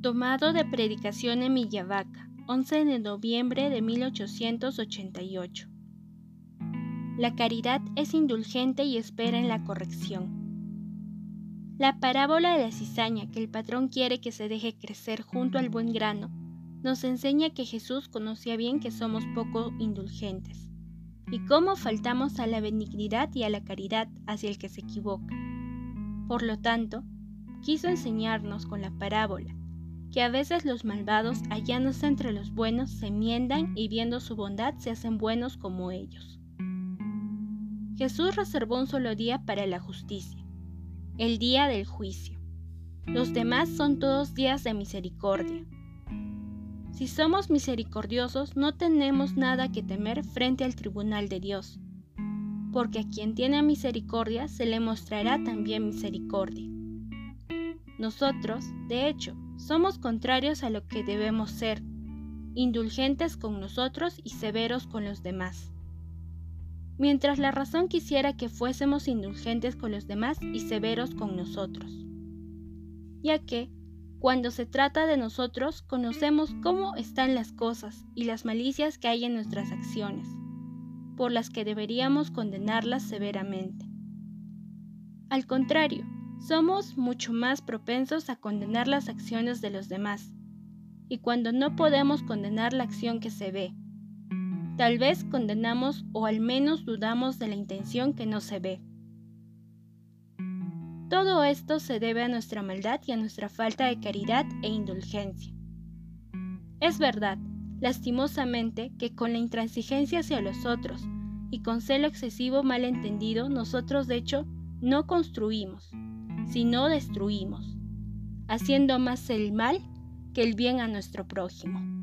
Tomado de Predicación en Millavaca, 11 de noviembre de 1888. La caridad es indulgente y espera en la corrección. La parábola de la cizaña que el patrón quiere que se deje crecer junto al buen grano nos enseña que Jesús conocía bien que somos poco indulgentes y cómo faltamos a la benignidad y a la caridad hacia el que se equivoca. Por lo tanto, quiso enseñarnos con la parábola que a veces los malvados, hallándose entre los buenos, se enmiendan y viendo su bondad se hacen buenos como ellos. Jesús reservó un solo día para la justicia, el día del juicio. Los demás son todos días de misericordia. Si somos misericordiosos, no tenemos nada que temer frente al tribunal de Dios, porque a quien tiene misericordia se le mostrará también misericordia. Nosotros, de hecho, somos contrarios a lo que debemos ser, indulgentes con nosotros y severos con los demás. Mientras la razón quisiera que fuésemos indulgentes con los demás y severos con nosotros. Ya que, cuando se trata de nosotros, conocemos cómo están las cosas y las malicias que hay en nuestras acciones, por las que deberíamos condenarlas severamente. Al contrario, somos mucho más propensos a condenar las acciones de los demás, y cuando no podemos condenar la acción que se ve, tal vez condenamos o al menos dudamos de la intención que no se ve. Todo esto se debe a nuestra maldad y a nuestra falta de caridad e indulgencia. Es verdad, lastimosamente, que con la intransigencia hacia los otros y con celo excesivo malentendido, nosotros de hecho no construimos, sino destruimos, haciendo más el mal que el bien a nuestro prójimo.